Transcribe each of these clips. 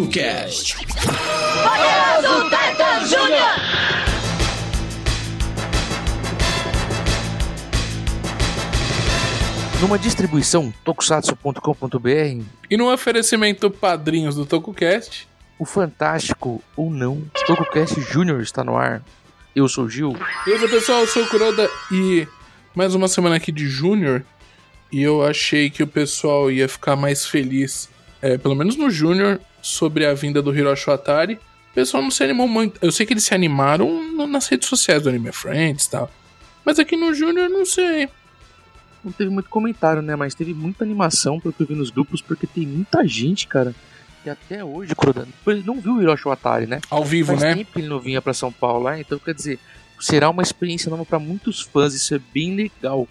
TokuCast. Poderoso Titan Júnior! Numa distribuição tokusatsu.com.br, E no oferecimento padrinhos do TokuCast, o fantástico ou não TokuCast Júnior está no ar. Eu sou o Gil. Beleza, pessoal? Eu sou o Kuroda e mais uma semana aqui de Júnior. E eu achei que o pessoal ia ficar mais feliz, é, pelo menos no Júnior, sobre a vinda do Hiroshi Atari. O pessoal não se animou muito. Eu sei que eles se animaram nas redes sociais do Anime Friends e tal. Mas aqui no Júnior, não sei. Não teve muito comentário, né? Mas teve muita animação, pelo que eu vi nos grupos, porque tem muita gente, cara, que até hoje, ele não viu o Hiroshi Watari, né? Ao vivo, Faz né? tempo ele não vinha pra São Paulo lá, então quer dizer, será uma experiência nova pra muitos fãs, isso é bem legal,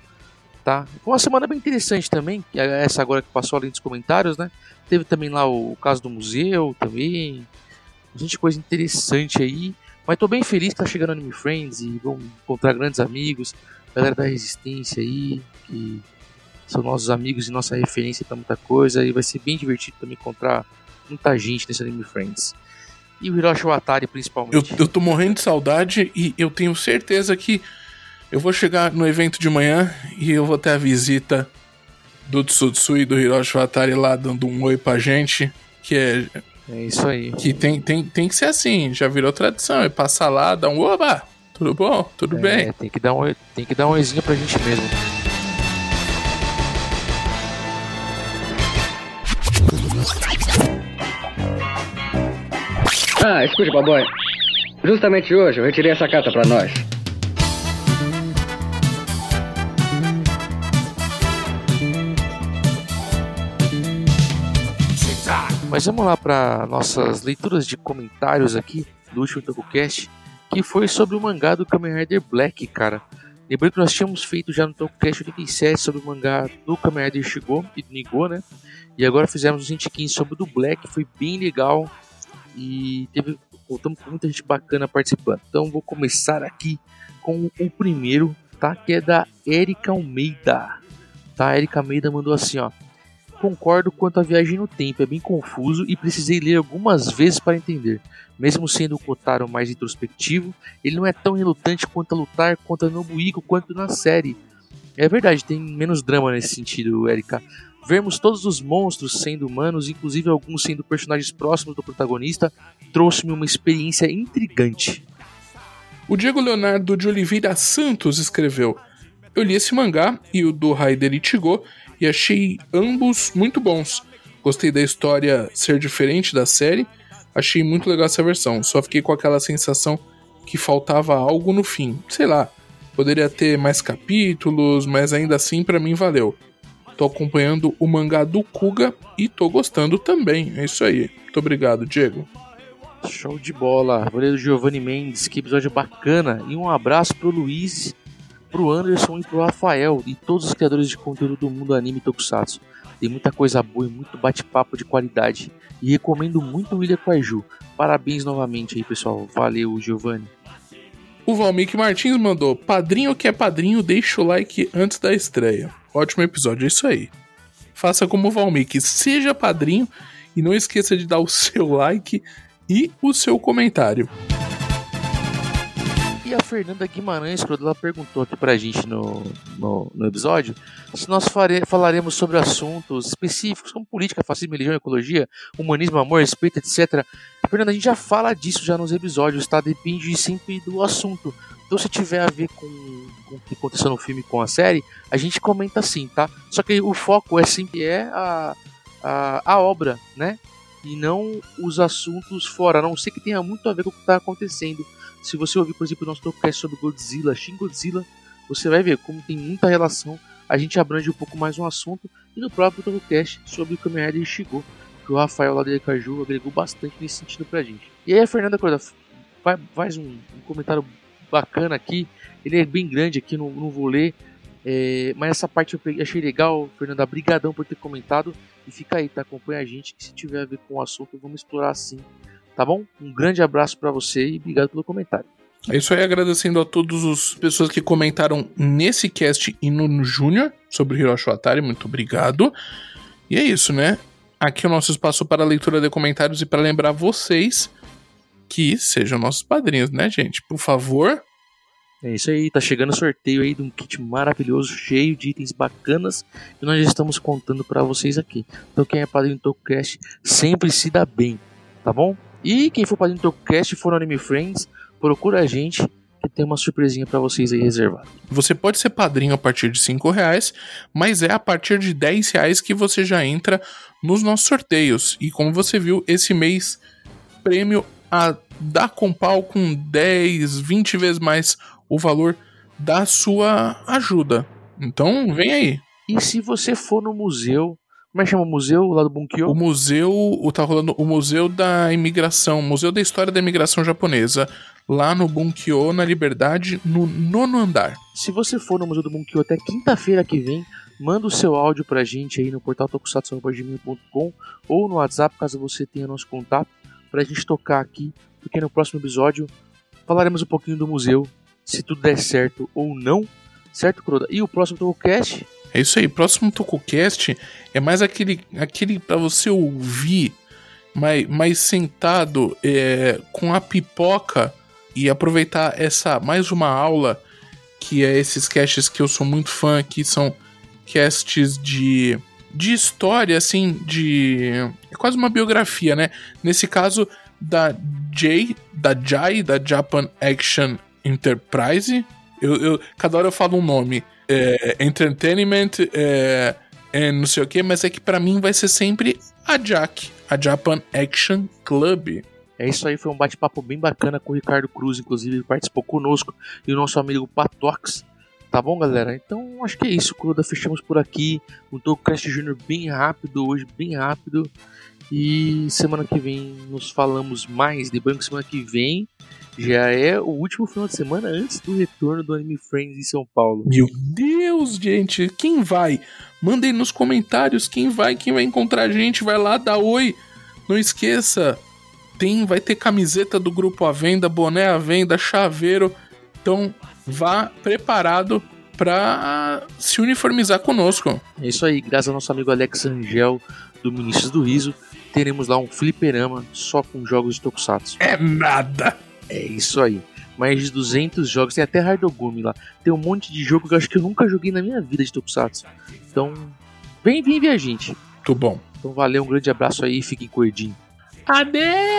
tá? Foi uma semana bem interessante também, que é essa agora que passou além dos comentários, né? Teve também lá o caso do museu também, bastante coisa interessante aí. Mas tô bem feliz que tá chegando Anime Friends e vão encontrar grandes amigos, galera da Resistência aí, que são nossos amigos e nossa referência pra muita coisa, e vai ser bem divertido também encontrar muita gente nesse Anime Friends. E o Hiroshi Watari principalmente. Eu, eu tô morrendo de saudade e eu tenho certeza que eu vou chegar no evento de manhã e eu vou ter a visita do Tsutsui e do Hiroshi Watari lá dando um oi pra gente. Que é. É isso aí. Que tem, tem, tem que ser assim, já virou tradição. É passar lá, dar um oba! Tudo bom? Tudo É, bem? tem que dar um, tem que dar um oizinho pra gente mesmo. Ah, escute, Baboy. Justamente hoje eu retirei essa carta pra nós. Mas vamos lá para nossas leituras de comentários aqui do último TokuCast, que foi sobre o mangá do Kamen Rider Black, cara. Lembrando que nós tínhamos feito já no TokuCast 87 sobre o mangá do Kamen Rider Shigo e do Nigo, né? E agora fizemos o 115 sobre o do Black, foi bem legal e teve voltamos com muita gente bacana participando. Então vou começar aqui com o primeiro, tá? Que é da Erika Almeida. Tá? Erika Almeida mandou assim, ó. Concordo quanto à viagem no tempo, é bem confuso e precisei ler algumas vezes para entender. Mesmo sendo o Kotaro mais introspectivo, ele não é tão relutante quanto a lutar contra Nobuiko quanto na série. É verdade, tem menos drama nesse sentido, Erika. Vermos todos os monstros sendo humanos, inclusive alguns sendo personagens próximos do protagonista, trouxe-me uma experiência intrigante. O Diego Leonardo de Oliveira Santos escreveu: Eu li esse mangá e o do Raider Ichigo e achei ambos muito bons. Gostei da história ser diferente da série, achei muito legal essa versão. Só fiquei com aquela sensação que faltava algo no fim. Sei lá, poderia ter mais capítulos, mas ainda assim pra mim valeu. Tô acompanhando o mangá do Kuga e tô gostando também. É isso aí. Muito obrigado, Diego. Show de bola. Valeu, Giovanni Mendes, que episódio bacana. E um abraço pro Luiz, pro Anderson e pro Rafael e todos os criadores de conteúdo do mundo anime Tokusatsu. Tem muita coisa boa e muito bate-papo de qualidade. E recomendo muito o William Kaiju. Parabéns novamente aí, pessoal. Valeu, Giovanni. O Valmik Martins mandou: Padrinho que é padrinho, deixa o like antes da estreia. Ótimo episódio, é isso aí. Faça como o Valmik, seja padrinho e não esqueça de dar o seu like e o seu comentário. E a Fernanda Guimarães, quando ela perguntou aqui pra gente no, no, no episódio, se nós fare, falaremos sobre assuntos específicos como política, fascismo, religião, ecologia, humanismo, amor, respeito, etc. Fernanda, a gente já fala disso já nos episódios, tá? Depende sempre do assunto. Então, se tiver a ver com, com o que aconteceu no filme com a série, a gente comenta sim, tá? Só que o foco é sempre é a, a, a obra, né? E não os assuntos fora, a não ser que tenha muito a ver com o que está acontecendo. Se você ouvir, por exemplo, o nosso podcast sobre Godzilla, Shin Godzilla, você vai ver como tem muita relação. A gente abrange um pouco mais um assunto. E no próprio podcast sobre o Kamen Rider Shigo, que o Rafael lá de Caju agregou bastante nesse sentido pra gente. E aí a Fernanda Corda faz um, um comentário bacana aqui. Ele é bem grande aqui, não, não vou ler. É, mas essa parte eu peguei- achei legal, Fernanda. Brigadão por ter comentado. E fica aí, tá? Acompanha a gente que se tiver a ver com o assunto, vamos explorar sim. Tá bom? Um grande abraço pra você e obrigado pelo comentário. É isso aí, agradecendo a todas as pessoas que comentaram nesse cast e no, Júnior sobre Hiroshi Atari. Muito obrigado. E é isso, né? Aqui é o nosso espaço para leitura de comentários e para lembrar vocês que sejam nossos padrinhos, né, gente? Por favor. É isso aí, tá chegando o sorteio aí de um kit maravilhoso, cheio de itens bacanas que nós estamos contando para vocês aqui. Então quem é padrinho do TokuCast sempre se dá bem, tá bom? E quem for padrinho do TokuCast e for Anime Friends, procura a gente que tem uma surpresinha para vocês aí reservada. Você pode ser padrinho a partir de 5 reais, mas é a partir de 10 reais que você já entra nos nossos sorteios. E como você viu, esse mês, prêmio a dar com pau com 10, 20 vezes mais o valor da sua ajuda. Então, vem aí. E se você for no museu como é que chama o museu lá do Bunkyo? O museu, o, tá rolando o Museu da Imigração, Museu da História da Imigração Japonesa, lá no Bunkyo, na Liberdade, no nono andar. Se você for no Museu do Bunkyo até quinta-feira que vem, manda o seu áudio pra gente aí no portal tokusatsu.com ou no WhatsApp, caso você tenha nosso contato, pra gente tocar aqui, porque no próximo episódio falaremos um pouquinho do museu, se tudo der certo ou não, certo, Croda? E o próximo Tokocast é isso aí. Próximo TokuCast é mais aquele, aquele para você ouvir, mais, mais sentado é, com a pipoca e aproveitar essa mais uma aula que é esses casts que eu sou muito fã, que são casts de de história, assim, de. É quase uma biografia, né? Nesse caso, da J, da Jai, da Japan Action Enterprise. Eu, eu, cada hora eu falo um nome é, entertainment, é, é, não sei o que, mas é que para mim vai ser sempre a Jack, a Japan Action Club. É isso aí, foi um bate-papo bem bacana com o Ricardo Cruz, inclusive ele participou conosco, e o nosso amigo Patox. Tá bom, galera? Então acho que é isso, Cruda. Fechamos por aqui. Um Tococast Júnior bem rápido hoje, bem rápido. E semana que vem nos falamos mais de banco. Semana que vem já é o último final de semana antes do retorno do Anime Friends em São Paulo. Meu Deus, gente, quem vai? Mandem nos comentários quem vai, quem vai encontrar a gente, vai lá, dá oi. Não esqueça, tem, vai ter camiseta do grupo à venda, boné à venda, chaveiro. Então, vá preparado para se uniformizar conosco. É isso aí, graças ao nosso amigo Alex Angel do Ministros do Riso, teremos lá um fliperama só com jogos de Tokusatsu. É nada! É isso aí. Mais de 200 jogos, tem até Hardogumi lá. Tem um monte de jogo que eu acho que eu nunca joguei na minha vida de Tokusatsu. Então, vem, vem ver a gente. Muito bom. Então valeu, um grande abraço aí e fiquem com o Edinho. Adeus!